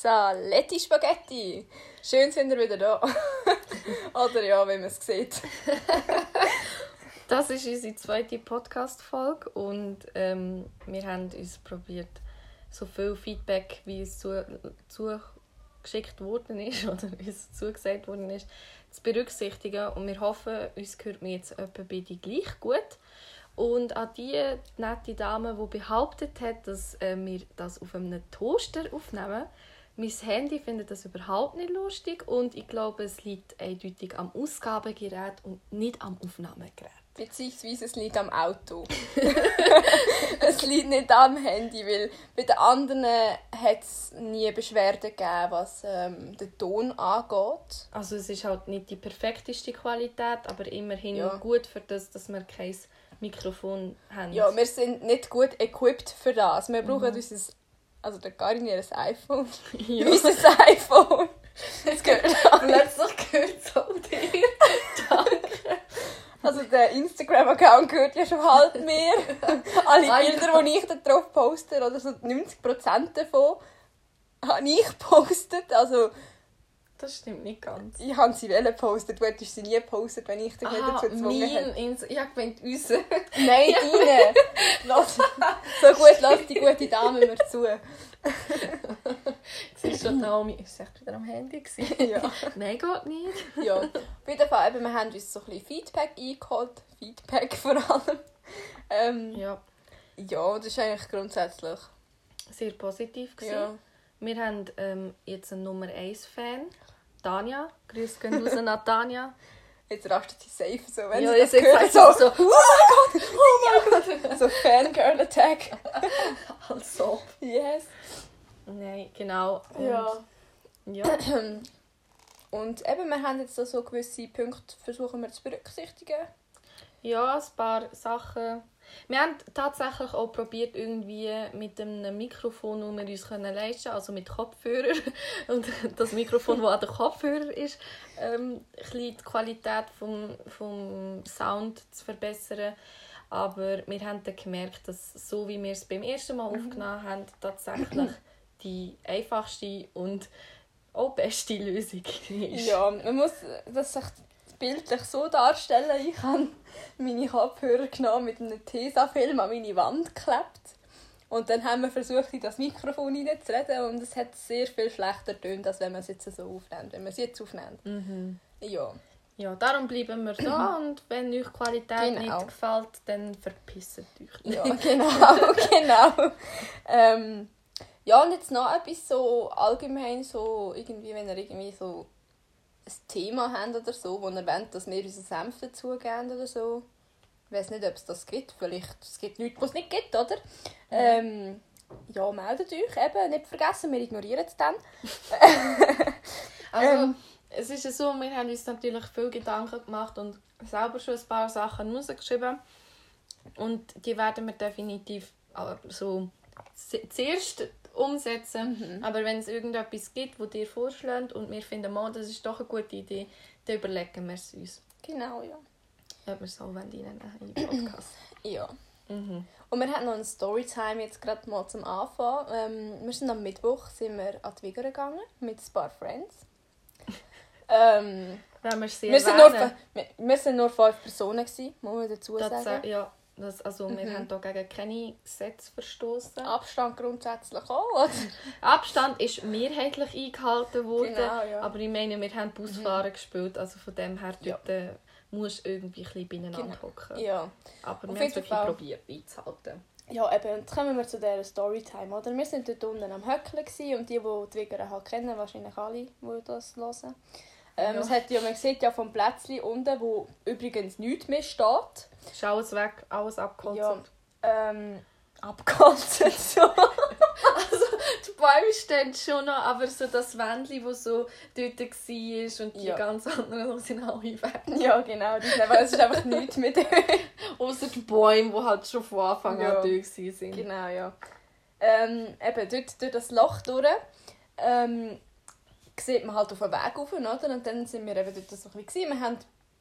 Saletti Spaghetti. Schön sind wir wieder da. Oder ja, wie man es sieht. Das ist unsere zweite Podcast-Folge und ähm, wir haben uns probiert, so viel Feedback, wie es zu, zugeschickt worden ist oder wie es zugesagt worden ist, zu berücksichtigen. Und wir hoffen, uns hört mir jetzt etwa beide gleich gut. Und an die nette Dame, die behauptet hat, dass äh, wir das auf einem Toaster aufnehmen, mein Handy findet das überhaupt nicht lustig und ich glaube, es liegt eindeutig am Ausgabegerät und nicht am Aufnahmegerät. Beziehungsweise es liegt am Auto. es liegt nicht am Handy, weil bei den anderen hat es nie Beschwerden gegeben, was ähm, den Ton angeht. Also es ist halt nicht die perfekteste Qualität, aber immerhin Ja. gut für das, dass wir kein Mikrofon haben. Ja, wir sind nicht gut equipped für das. Wir brauchen unser, also der Karin ihr iPhone. Ja. Unser iPhone. Das gehört an. Plötzlich gehört es auch dir. Danke. Also der Instagram-Account gehört ja schon halb mir. Alle Ah, ja. Bilder, die ich da drauf poste, oder so 90% davon, habe ich gepostet. Also Das stimmt nicht ganz. ich habe sie wollen posten, du hättest sie nie gepostet, wenn ich dich nicht Ah, dazu gezwungen hätte. Ins ich habe gemeint, unser. Nein, deine! So gut lass die gute Dame mir zu. Siehst du, Naomi ist echt wieder am Handy. gewesen. Ja. Nein, geht nicht. ja. Auf jeden Fall, eben, wir haben uns so ein bisschen Feedback eingeholt. Feedback vor allem. Ähm, Ja, ja, das ist eigentlich grundsätzlich. sehr positiv. Gewesen. Ja. Wir haben ähm, jetzt einen Nummer 1 Fan. Tanja. Grüße gehen raus an Tanja. Jetzt rastet sie safe so, wenn ja, sie das hört. sagt So, sie so, oh mein Gott. so Fangirl-Attack. Also. Yes. Nein, genau. Und, Ja. ja. Und eben, wir haben jetzt so, so gewisse Punkte, versuchen wir zu berücksichtigen. Ja, ein paar Sachen. Wir haben tatsächlich auch probiert, irgendwie mit einem Mikrofon, das wir uns können leisten können, also mit Kopfhörer, und das Mikrofon, das an den Kopfhörer ist, ähm, die Qualität vom, vom Sound zu verbessern. Aber wir haben dann gemerkt, dass so wie wir es beim ersten Mal aufgenommen haben, tatsächlich die einfachste und auch beste Lösung ist. Ja, man muss das sich bildlich so darstellen. Ich habe meine Kopfhörer genommen mit einem Tesafilm an meine Wand geklebt. Und dann haben wir versucht, in das Mikrofon reinzureden und es hat sehr viel schlechter getönt, als wenn man es jetzt so aufnimmt, wenn man es jetzt aufnimmt. Mhm. Ja, Ja, darum bleiben wir da und wenn euch die Qualität Genau. nicht gefällt, dann verpisst euch. ja genau, genau. Ähm, ja, und jetzt noch etwas so allgemein, so irgendwie, wenn ihr irgendwie so ein Thema habt oder so, wo ihr wollt, dass wir unseren Senf dazugeben oder so. Ich weiß nicht, ob es das gibt. Vielleicht es gibt nichts, was es nicht gibt, oder? Ähm, ja, meldet euch. Eben, nicht vergessen, wir ignorieren es dann. Also, Ähm. es ist ja so, wir haben uns natürlich viel Gedanken gemacht und selber schon ein paar Sachen rausgeschrieben. Und die werden wir definitiv so z- zuerst umsetzen. Aber wenn es irgendetwas gibt, wo dir vorschlägt und wir finden, mal, das ist doch eine gute Idee, dann überlegen wir es uns, Genau, ja. ob wir es so reinnehmen in den Podcast. Ja. mhm. Und wir haben noch eine Storytime jetzt gerade mal zum Anfang. Ähm, wir sind am Mittwoch sind wir an die Wigger gegangen mit ein paar Friends. ähm, wir wir, sind nur, wir, wir sind nur fünf Personen, gewesen, muss man dazu das, sagen. äh, ja, das, also wir Mhm. haben hier gegen keine Gesetze verstoßen. Abstand grundsätzlich auch. oder? Abstand ist mehrheitlich eingehalten worden, Genau, ja. Mhm. aber ich meine, wir haben Busfahren gespielt, also von dem her Ja. dort, äh, musst du irgendwie ein bisschen beieinander Genau. hocken. ja. Aber Auf wir haben es wirklich probiert einzuhalten. ja, eben. Und kommen wir zu dieser Storytime. Oder? Wir sind dort unten am Höckeln und die, die die Wigger kennen, wahrscheinlich alle, die das hören. Ähm, Ja. es hat ja, man sieht ja vom Plätzchen unten, wo übrigens nichts mehr steht. Ist alles weg, alles abgeholzt. Ja. Ähm, abgeholzt. so. Die Bäume stehen schon noch, aber so das Wändchen, das so dort war und die Ja. ganz anderen sind alle weg. ja, genau. Das ist einfach, es ist einfach nichts mit dem. Außer die Bäume, die halt schon von Anfang Ja. an durch waren. Genau, ja. Ähm, eben, dort, durch das Loch durch ähm, sieht man halt auf den Weg rauf, oder? Und dann sind wir eben dort so ein bisschen. Wir haben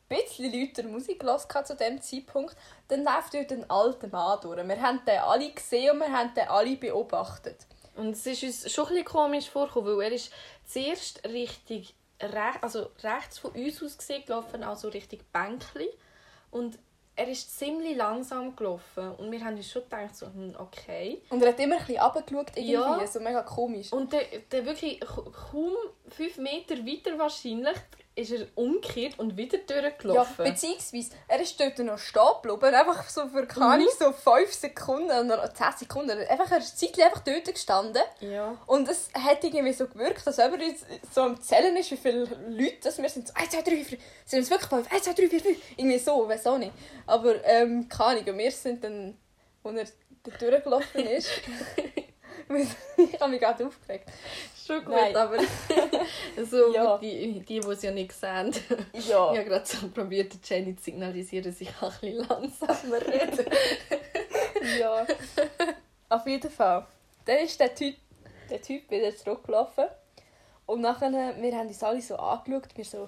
ein bisschen lauter Musik gehört zu diesem Zeitpunkt. Dann läuft dort ein alter Mann durch. Wir haben den alle gesehen und wir haben den alle beobachtet. Und es ist uns schon ein bisschen komisch vorgekommen, weil er ist zuerst richtig rech also rechts von uns aus gesehen gelaufen, also richtig Bänkli. Und er ist ziemlich langsam gelaufen und wir haben uns schon gedacht, so, hm, okay. Und er hat immer ein bisschen runtergeschaut, irgendwie, Ja. so mega komisch. Und der, der wirklich kaum fünf Meter weiter wahrscheinlich ist er umgekehrt und wieder Ja, durchgelaufen. beziehungsweise, er ist dort noch stehen geblieben, einfach so für, keine Ahnung, so 5 Sekunden oder 10 Sekunden. Einfach, er ist zeitlich einfach dort gestanden. ja. Und es hat irgendwie so gewirkt, als ob er jetzt so am Zählen ist, wie viele Leute das wir sind. So 1, 2, 3, 4, sind uns wirklich 5, 1, 2, 3, 4, 5. Irgendwie so, weiß auch nicht. Aber, ähm, keine Ahnung, wir sind dann, als er dort durchgelaufen ist, ich habe mich gerade aufgeregt. Schon gut, Nein. aber so Ja. die, die, die es ja nicht sehen. Ja. Ich habe gerade so probiert, Jenny zu signalisieren, dass ich auch ein bisschen langsamer rede. Ja. Auf jeden Fall. Dann ist der Typ, der typ wieder zurückgelaufen. Und nachher, wir haben uns alle so angeschaut, wir so,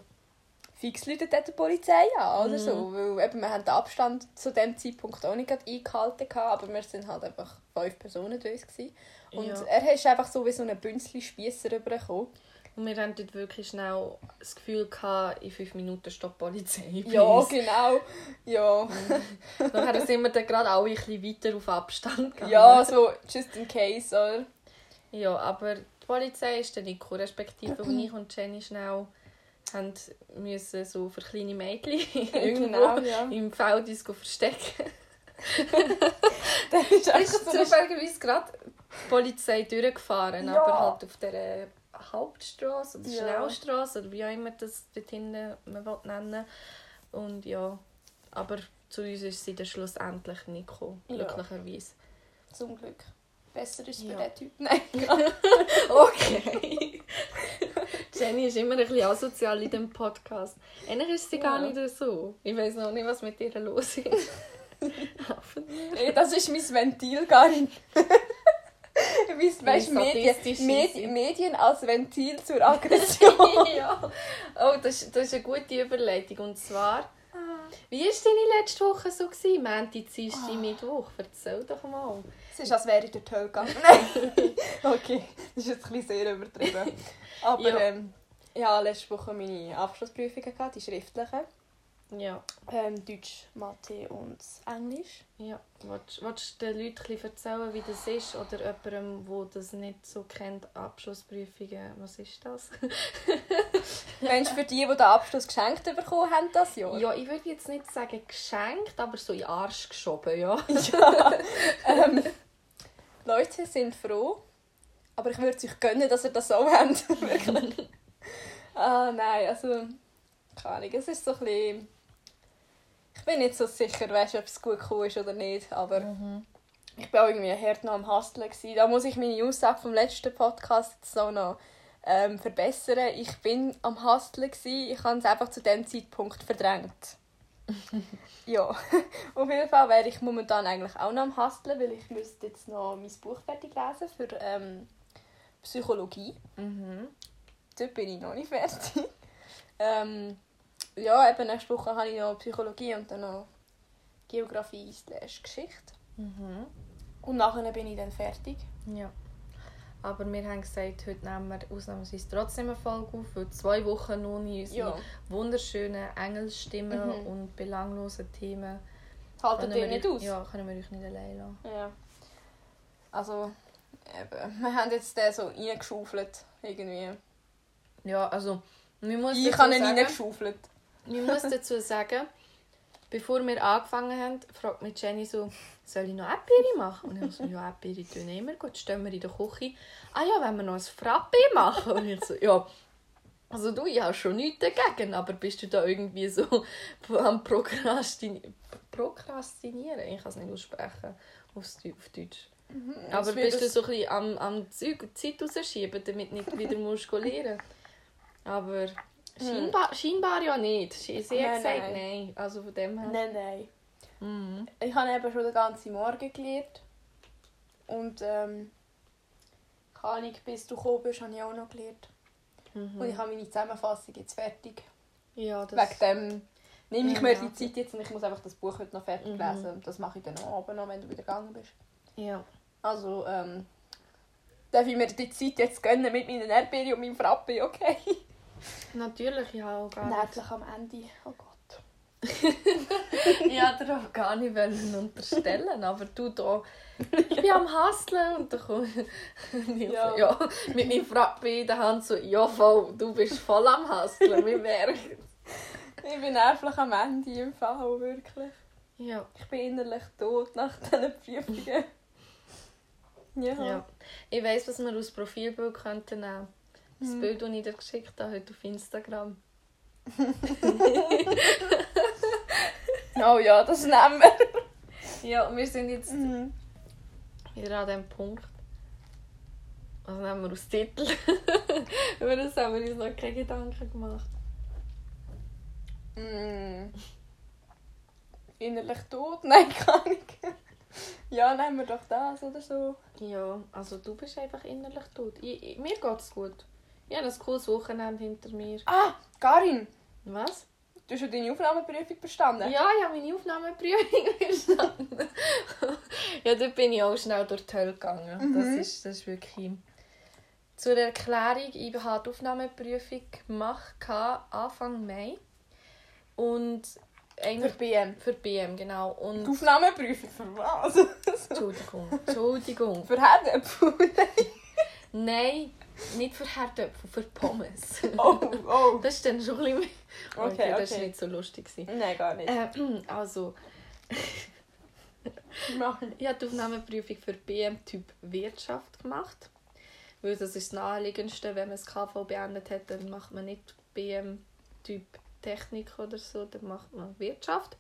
fix läutet die Polizei an, oder so. Weil eben, wir haben den Abstand zu dem Zeitpunkt auch nicht eingehalten, aber wir sind halt einfach fünf Personen uns. Gewesen. Und Ja. er ist einfach so wie so ein Bünzli Spiesser rübergekommen. Und wir haben dort wirklich schnell das Gefühl gehabt, in fünf Minuten stoppt die Polizei bei Ja, genau. Ja. Nachher sind wir dann gerade alle ein bisschen weiter auf Abstand gegangen. ja, so just in case, oder? Ja, aber die Polizei ist dann nicht respektive als ich und Jenny schnell haben müssen so für kleine Mädchen irgendwo Genau, ja. im Feld uns verstecken. Dann ist ist so zufälligerweise gerade die Polizei durchgefahren, Ja. aber halt auf der Hauptstraße oder Ja. Schnellstraße oder wie auch immer das dort hinten man will nennen Und ja, aber zu uns ist sie dann schlussendlich nicht gekommen, glücklicherweise. Zum Glück. Besser ist es Ja. für den Typ. Nein. Okay. Jenny ist immer ein bisschen asozial in diesem Podcast. Eigentlich ist sie gar Ja. nicht so. Ich weiß noch nicht, was mit ihr los ist. Ey, Das ist mein Ventil gar nicht. Weißt, Medien, sadistisch Med ist sie? Medien als Ventil zur Aggression. ja. Oh, das, das ist eine gute Überleitung. Und zwar, wie war deine letzte Woche so? Gewesen? Montag, Dienstag, Mittwoch? Erzähl doch mal. Ist, als wäre ich durch die Hölle gegangen. Nein. okay, das ist jetzt ein bisschen sehr übertrieben. Aber Ja. ähm, ich hatte letzte Woche meine Abschlussprüfungen, gehabt, die schriftlichen. Ja. Ähm, Deutsch, Mathe und Englisch. ja. Willst, willst du den Leuten erzählen, wie das ist? Oder jemandem, der das nicht so kennt, Abschlussprüfungen, was ist das? Meinst du, für die, die den Abschluss geschenkt bekommen haben, das Jahr? Ja, ich würde jetzt nicht sagen geschenkt, aber so in den Arsch geschoben, ja. Ja. ähm, Leute sind froh, aber ich würde es euch gönnen, dass ihr das so habt. Wirklich. ah, nein, also, keine Ahnung, es ist so ein bisschen... Ich bin nicht so sicher, weißt, ob es gut gekommen ist oder nicht, aber ich war auch irgendwie hart noch am. Gewesen. Da muss ich meine Aussage vom letzten Podcast jetzt so noch ähm, verbessern. Ich bin am gewesen. ich habe es einfach zu dem Zeitpunkt verdrängt. ja, auf jeden Fall wäre ich momentan eigentlich auch noch am Hustlen, weil ich müsste jetzt noch mein Buch fertig lesen für ähm, Psychologie. Mhm. Dort bin ich noch nicht fertig. ähm, ja, eben nächste Woche habe ich noch Psychologie und dann noch Geografie slash Geschichte. Mhm. Und nachher bin ich dann fertig. Ja. Aber wir haben gesagt, heute nehmen wir ausnahmsweise trotzdem eine Folge auf, weil zwei Wochen in unsere Ja. wunderschönen Engelsstimmen Mhm. und belanglosen Themen Haltet ihr nicht euch- aus? Ja, können wir euch nicht allein lassen. Ja. Also, eben, wir haben jetzt den so reingeschaufelt. Irgendwie. Ja, also, wir muss Ich habe ihn reingeschaufelt. Ich muss dazu sagen, bevor wir angefangen haben, fragt mich Jenny so, soll ich noch Epiri machen? Und ich so, ja, Epiri tun immer, gut, stehen wir in der Küche. Ah ja, wenn wir noch ein Frappe machen? Und ich so, ja, also du, ich habe schon nichts dagegen, aber bist du da irgendwie so am Prokrastinieren? Prokrastinieren? Ich kann es nicht aussprechen auf Deu- auf Deutsch. Aber Das wird bist du so ein bisschen am, am Zeug, Zeit rausschieben, damit nicht wieder musst lernen Aber scheinbar, scheinbar ja nicht. Sie hat gesagt, nein. nein. Also von dem her. Nein, nein. Mhm. Ich habe eben schon den ganzen Morgen gelernt. Und, ähm, keine Ahnung, bis du gekommen bist, habe ich auch noch gelernt. Mhm. Und ich habe meine Zusammenfassung jetzt fertig. Ja, das... Wegen dem nehme ich Ja, mir die Zeit jetzt und ich muss einfach das Buch heute noch fertig Mhm. lesen. Das mache ich dann auch oben noch, wenn du wieder gegangen bist. Ja. Also, ähm, Darf ich mir die Zeit jetzt gönnen mit meinen Erdbeeren und meinem Frappe, okay? Natürlich, ja auch gar nicht. Nervlich am Ende. Oh Gott. ja, dir auch gar nicht wollen unterstellen, aber du da, ich bin am Hasseln und dann kommt ja. ja, mit meinem Frappe in der Hand so, ja voll, du bist voll am Hasseln, wir merken Ich bin nervlich am Ende im Fall, wirklich. Ja. Ich bin innerlich tot nach diesen Prüfungen. ja. ja. Ich weiss, was wir aus Profilbild könnten nehmen. Das hm. Bild, das ich dir geschickt habe heute auf Instagram. oh ja, das nehmen wir. Ja, wir sind jetzt mhm. wieder an dem Punkt. Was nehmen wir als Titel? Über das haben wir uns noch keine Gedanken gemacht. Mm. Innerlich tot? Nein, gar nicht. Ja, nehmen wir doch das oder so. Ja, also du bist einfach innerlich tot. Ich, ich, mir geht's gut. Habe ein cooles Wochenende hinter mir. Ah, Karin! Was? Du hast ja deine Aufnahmeprüfung bestanden? Ja, ich habe meine Aufnahmeprüfung bestanden. ja, dort bin ich auch schnell durch die Hölle gegangen. Mhm. Das, ist, das ist wirklich... Zur Erklärung, ich habe die Aufnahmeprüfung gemacht Anfang Mai. Und für BM? Für BM, genau. Und die Aufnahmeprüfung für was? Entschuldigung, Entschuldigung. für Herdöpfel? Nein, nicht für Herdöpfel, für Pommes. Oh, oh. Das ist dann schon ein bisschen... Okay, okay, das war nicht so lustig. Nein, gar nicht. Äh, also... ich habe die Aufnahmeprüfung für BM-Typ Wirtschaft gemacht. Weil das ist das Naheliegendste, wenn man das KV beendet hat, dann macht man nicht BM-Typ Technik oder so, dann macht man Wirtschaft.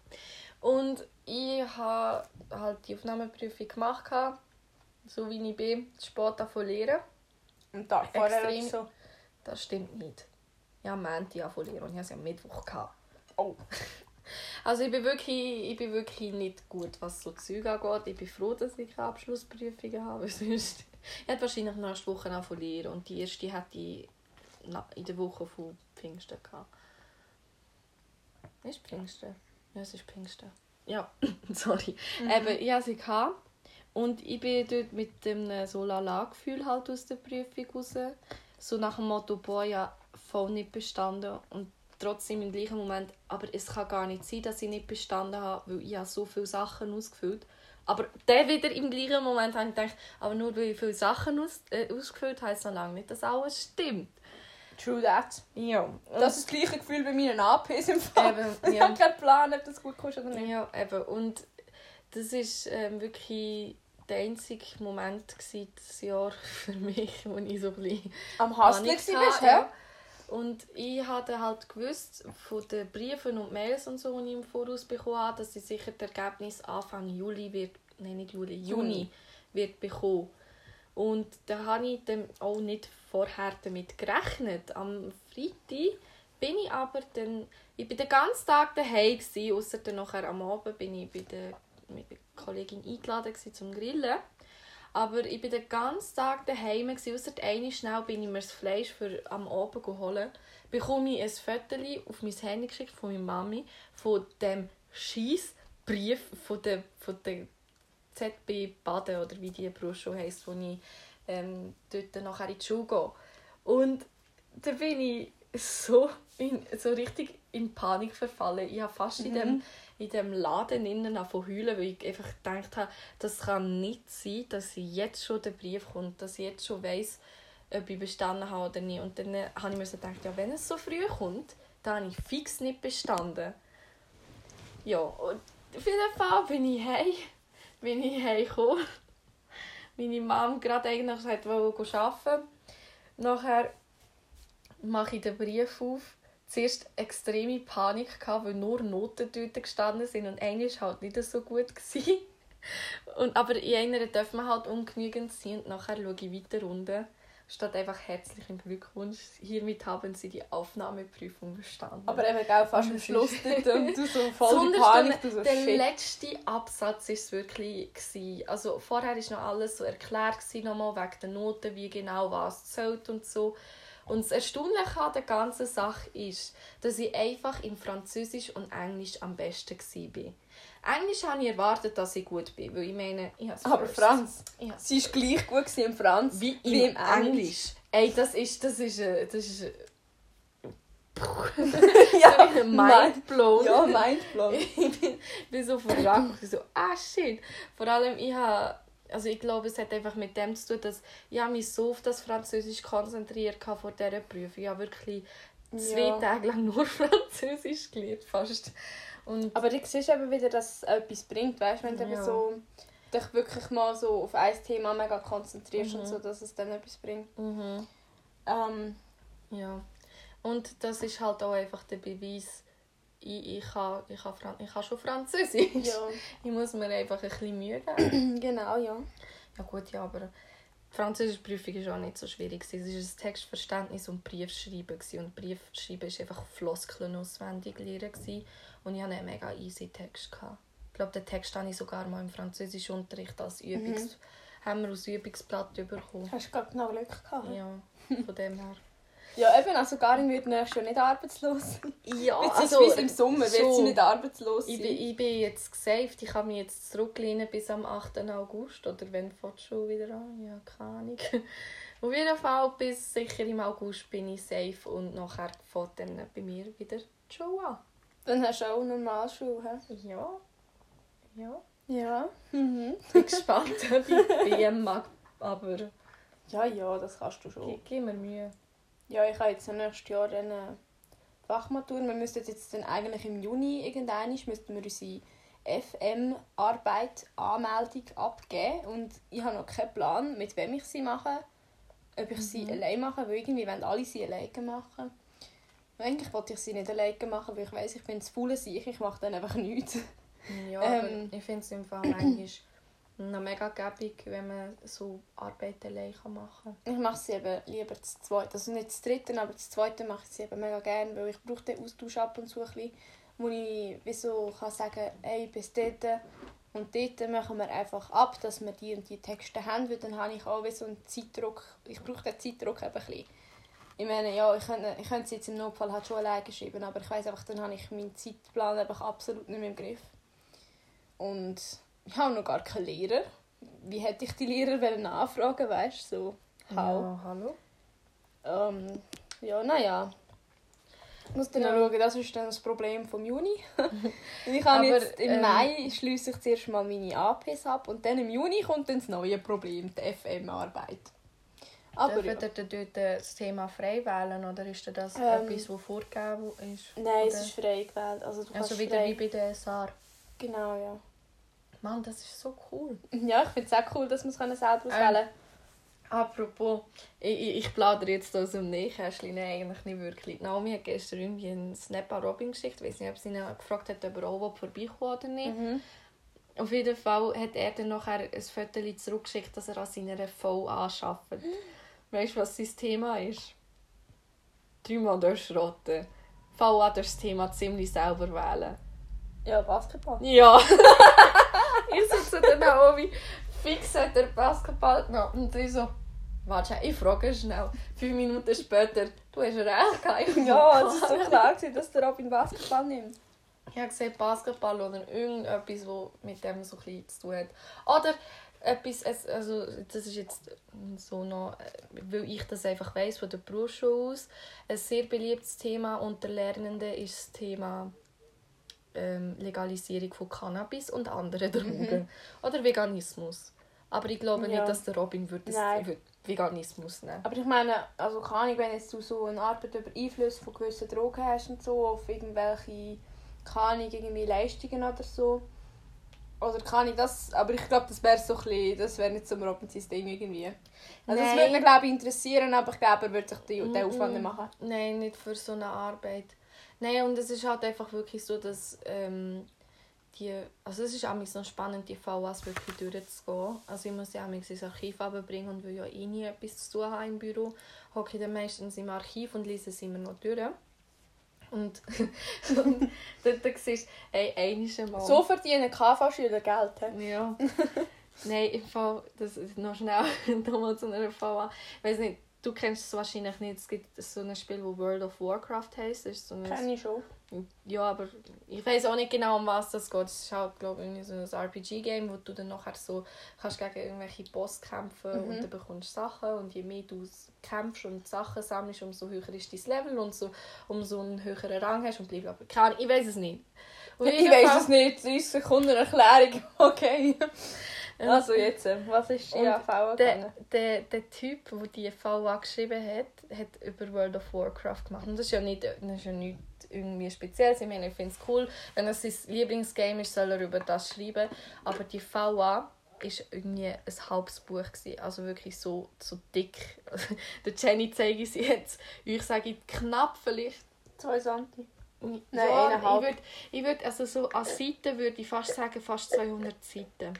Und ich habe halt die Aufnahmeprüfung gemacht, so wie ich bin, Sport davon lernen. Und da vorher so? Das stimmt nicht. Ja, am Montag anfangen und ich hatte es am Mittwoch. Gehabt. Oh. Also ich bin, wirklich, ich bin wirklich nicht gut, was so Zeug angeht. Ich bin froh, dass ich keine Abschlussprüfungen habe. Sonst ich hätte wahrscheinlich nächste Woche anfangen und die erste hätte ich in der Woche von Pfingsten gehabt. Ist Pfingsten? Ja, es ist Pfingsten. Ja, sorry. Mhm. Eben, ich hatte sie. Gehabt. Und ich bin dort mit dem so Lala-Gefühl halt aus der Prüfung raus. So nach dem Motto, boah, ja, voll nicht bestanden. Und trotzdem im gleichen Moment, aber es kann gar nicht sein, dass ich nicht bestanden habe, weil ich habe so viele Sachen ausgefüllt aber dann wieder im gleichen Moment habe ich gedacht, aber nur weil ich viele Sachen aus, äh, ausgefüllt habe, heisst noch lange nicht, dass alles stimmt. True that. Ja. Das ist das gleiche Gefühl bei meinen APs im Fall. Eben, ja. Ich habe keinen Plan, ob das gut kostet oder nicht. Ja, eben. Und das war ähm, wirklich der einzige Moment dieses Jahr für mich, wo ich so ein bisschen am Hustlen warst, ja? Und ich hatte halt gewusst von den Briefen und Mails und so, die ich im Voraus bekommen habe, dass ich sicher das Ergebnis Anfang Juli wird, nein nicht Juli, Juni wird bekommen. Und da habe ich dann auch nicht vorher damit gerechnet. Am Freitag bin ich aber dann, ich bin den ganzen Tag daheim gsi, außer dann nachher am Abend bin ich bei der, mit der Kollegin eingeladen zum Grillen. Aber ich bin den ganzen Tag daheim außer eine schnell bin ich mir das Fleisch für am Abend geholt. Bekomme ich ein Foto auf mein Handy geschickt von meiner Mami von dem Schießbrief von der, von der ZB Baden oder wie die Brosche heisst, wo ich ähm, dort nachher in die Schule gehe. Und da bin ich so, in, so richtig in Panik verfallen. Ich habe fast mhm. in, dem, in dem Laden innen von heulen, weil ich einfach gedacht habe, das kann nicht sein, dass jetzt schon der Brief kommt, dass ich jetzt schon weiss, ob ich bestanden habe oder nicht. Und dann habe ich mir so gedacht, ja, wenn es so früh kommt, dann habe ich fix nicht bestanden. Ja, und auf jeden Fall bin ich heim bin ich heimgekommen. Meine Mom gerade eigentlich wollte arbeiten. Nachher mache ich den Brief auf. Zuerst extreme Panik, gehabt, weil nur Noten dort gestanden sind und war halt nicht so gut. Und, aber in einer darf man halt ungenügend sein und nachher schaue ich weiter runter statt einfach herzlichen Glückwunsch. Hiermit haben Sie die Aufnahmeprüfung bestanden. Aber eben auch fast am Schluss und du so voll die Panik. Du so, der shit. letzte Absatz war es wirklich. Gewesen. Also vorher war noch alles so erklärt, gewesen, nochmal wegen der Noten, wie genau was zählt und so. Und das Erstaunliche an der ganzen Sache ist, dass ich einfach in Französisch und Englisch am besten war. Englisch habe ich erwartet, dass ich gut bin, weil ich meine, ich habe Aber Franz, Ja. sie war gleich gut im Franz wie, wie im Englisch. Ey, das ist, das ist, äh, das ist äh, ja, mind blown. Ja, mindblown. ich bin, bin so verrankt. so, ah shit. Vor allem, ich habe, also ich glaube, es hat einfach mit dem zu tun, dass ich mich so auf das Französisch konzentriert habe vor dieser Prüfung. Ich habe wirklich zwei Ja. Tage lang nur Französisch gelernt, fast. Und Aber du siehst eben wieder, dass es etwas bringt, weißt du, wenn du Ja. so dich wirklich mal so auf ein Thema mega konzentrierst Mhm. und so, dass es dann etwas bringt. mhm. Ähm, Ja. Und das ist halt auch einfach der Beweis, ich, ich, kann, ich, kann, Fran ich kann schon Französisch. ja, Ich muss mir einfach ein bisschen Mühe geben. genau, ja. Ja gut, ja, aber die französische Prüfung war auch nicht so schwierig. Es war ein Textverständnis und Briefschreiben. Und Briefschreiben war einfach Floskeln auswendig lernen. Und ich hatte einen mega easy Text. Ich glaube, den Text habe ich sogar mal im Französischunterricht als Übungs... haben wir als Übungsblatt bekommen. Hast du gerade genau Glück gehabt? Ja, Ja, von dem her. Ja eben, also Karin wird nächstes Jahr nicht arbeitslos. Ja, Beziehungsweise im Sommer wird so. sie nicht arbeitslos sein. Ich bin, ich bin jetzt gesaved. Ich kann mich jetzt zurücklehnen bis am 8. August. Oder wenn die Schule wieder an? Ja, keine Ahnung. Auf jeden Fall bis sicher im August bin ich safe und nachher fängt dann bei mir wieder die Schule an. Dann hast du auch Normalschule, hä? Ja. Ja. Ja. Mhm. Ich bin gespannt, ob ich BM mag. Aber Ja, ja, das kannst du schon. gib, gib mir Mühe. Ja, ich habe jetzt nächstes Jahr eine Fachmatur. Wir müssten jetzt dann eigentlich im Juni irgendwann müssten wir unsere FM-Arbeit Anmeldung abgeben und ich habe noch keinen Plan, mit wem ich sie mache. Ob ich sie allein mache, weil irgendwie wollen alle sie alleine machen. Und Eigentlich wollte ich sie nicht alleine machen, weil ich weiß, ich bin zu faul sich, ich mache dann einfach nichts. Ja, Ähm. ich finde es im Fall manchmal noch mega gäbig, wenn man so Arbeit allein kann machen Ich mache sie eben lieber zu zweit. Also nicht zu dritten, aber zu zweiten mache ich sie eben mega gerne, weil ich brauche den Austausch ab und zu wo ich wie so kann sagen hey, bis dort und dort machen wir einfach ab, dass wir die und die Texte haben, weil dann habe ich auch so einen Zeitdruck. Ich brauche den Zeitdruck eben ein. Ich meine, ja, ich könnte, ich könnte sie jetzt im Notfall halt schon alleine schreiben, aber ich weiß einfach, dann habe ich meinen Zeitplan einfach absolut nicht mehr im Griff. Und ich habe noch gar keinen Lehrer. Wie hätte ich die Lehrer wollen nachfragen, weißt du? So, how? Ja, hallo? Ähm, ja, naja. Ich muss dann Ja. schauen, das ist dann das Problem vom Juni. ich habe jetzt im ähm, Mai schließe ich zuerst mal meine APs ab und dann im Juni kommt dann das neue Problem, die FM-Arbeit. Aber ja. Ihr dort das Thema frei wählen oder ist das Ähm, etwas, das vorgegeben ist? Nein, es ist frei gewählt. Also, du Also wieder frei... wie bei der SAR. Genau, ja. Mann, das ist so cool. Ja, ich finde es auch cool, dass man es selber Ähm, auswählen kann. Apropos, ich, ich, ich plaudere jetzt aus dem Nähkästchen. Nein, eigentlich nicht wirklich. Naomi hat gestern irgendwie einen Snap an Robin geschickt. Ich weiß nicht, ob sie ihn gefragt hat, ob er auch vorbeikommen oder nicht. Mhm. Auf jeden Fall hat er dann nachher ein Foto zurückgeschickt, dass er an seiner VA arbeitet. Weißt du, was sein Thema ist? Dreimal durchschrotten. VA darf das Thema ziemlich selber wählen. Ja, Basketball. Ja. ich sitze dann auch wie fix hat der Basketball genommen. Und ich so, warte, ich frage schnell. Fünf Minuten später, du hast recht gehabt. Ja, es ist so klar, gewesen, dass der Robin Basketball nimmt. Ich habe gesehen, Basketball oder irgendetwas, das mit dem so ein bisschen zu tun hat. Oder etwas, also das ist jetzt so noch, weil ich das einfach weiss von der Berufsschule aus, ein sehr beliebtes Thema unter Lernenden ist das Thema ähm, Legalisierung von Cannabis und anderen Drogen. Oder Veganismus. Aber ich glaube Mhm. Ja. nicht, dass der Robin würde das würde Veganismus nehmen. Aber ich meine, also keine Ahnung, wenn jetzt du so eine Arbeit über Einfluss von gewissen Drogen hast und so, auf irgendwelche, keine Ahnung, irgendwie Leistungen oder so. Oder keine Ahnung, das, aber ich glaube, das wäre so ein bisschen, das wäre nicht so ein Robin sein Ding irgendwie. Also das Nein. würde ihn, glaube ich, interessieren, aber ich glaube, er würde sich den, den. Aufwand nicht machen. Nein, nicht für so eine Arbeit. Nein, und es ist halt einfach wirklich so, dass ähm, die, also es ist auch so spannend, die VAs wirklich durchzugehen. Also ich muss ja auch ins Archiv bringen und will ja eh nie etwas zu tun haben im Büro, hocke ich dann meistens im Archiv und lese es immer noch durch. Und, und dort, siehst du, hey, einmal mal... So verdienen KV-Schüler Geld. he? Ja. Nein, im Fall, das ist noch schnell nochmal zu einer VA. Ich weiß nicht, du kennst es wahrscheinlich nicht. Es gibt so ein Spiel, das World of Warcraft heisst. Das ist so Kenn ich schon. ja, aber ich weiß auch nicht genau, um was das geht. Es ist halt, glaube ich, so ein RPG-Game, wo du dann nachher so kannst gegen irgendwelche Boss kämpfen Mhm. und dann bekommst du Sachen und je mehr du kämpfst und Sachen sammelst, umso höher ist dein Level und so, umso einen höheren Rang hast und blablabla. Keine ich weiß es nicht. Auf Ich weiß es nicht. 30 Sekunden Erklärung. Okay. Also jetzt, äh, was ist die AV Der, der, der Typ, der die VA geschrieben hat, hat über World of Warcraft gemacht. Und das ist ja nicht, das ist ja nicht irgendwie speziell. Ich meine, ich finde es cool, wenn es sein Lieblingsgame ist, soll er über das schreiben. Aber die VA ist irgendwie ein halbes Buch gewesen. also wirklich so, so dick. der Jenny zeige ich sie jetzt. Ich sage knapp vielleicht. Zwei Santi. Nein, Nein, eineinhalb. Ich würde, ich würd, also so an Seiten würde ich fast sagen, fast 200 Seiten.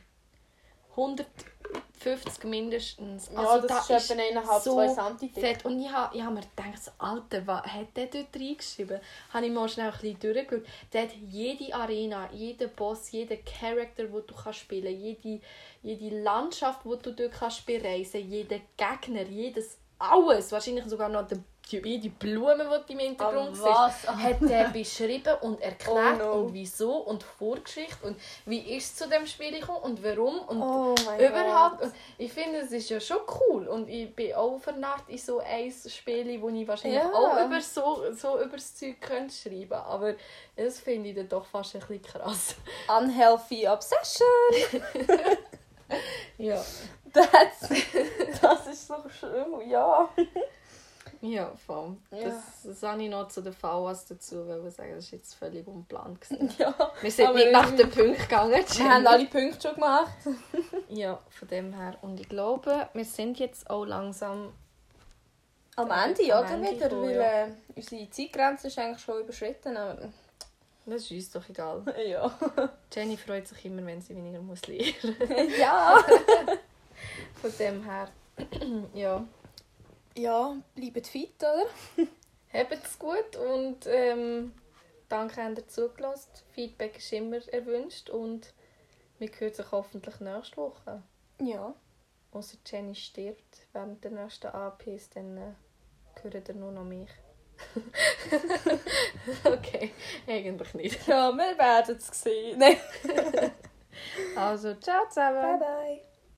150 mindestens. Ja, Also das da ist etwa eineinhalb, so zwei. Und ich habe ich mir gedacht, Alter, was hat der dort reingeschrieben? Habe ich mal schnell ein bisschen durchgeschaut. Der hat jede Arena, jeden Boss, jeden Charakter, den du kannst spielen jede, jede Landschaft, die du dort kannst bereisen jeden Gegner, jedes alles, wahrscheinlich sogar noch die, jede Blume, die im Hintergrund Ah, ist, hat er beschrieben und erklärt Oh no. und wieso und Vorgeschichte und wie ist es zu dem Spiel gekommen und warum und Oh überhaupt. Und ich finde, es ist ja schon cool und ich bin auch vernarrt in so ein Spiel, wo ich wahrscheinlich Ja. auch über so, so über das Zeug könnte schreiben aber das finde ich dann doch fast ein bisschen krass. Unhealthy Obsession. Ja, That's, das ist so schlimm, ja. Ja voll. Ja. Das, das habe ich noch zu den VAs dazu, weil ich sagen, das ist jetzt völlig unplant. gewesen. ja. Wir sind nicht nach den Punkten gegangen. Wir haben alle Punkte schon gemacht. Ja, von dem her. Und ich glaube, wir sind jetzt auch langsam Am Am Ende, oder? Ende Wieder, weil ja. äh, unsere Zeitgrenze ist eigentlich schon überschritten. Aber... Das ist uns doch egal. Ja. Jenny freut sich immer, wenn sie weniger muss lernen ja. Von dem her, ja. Ja, bleibt fit, oder? Habt es gut und ähm, danke, habt ihr zugelassen. Feedback ist immer erwünscht und wir hören sich hoffentlich nächste Woche. Ja. Außer Jenny stirbt während der nächsten APs, dann äh, hört ihr nur noch mich. okay, eigentlich nicht. Ja, wir werden es sehen. Nein. Also, ciao zusammen. Bye, bye.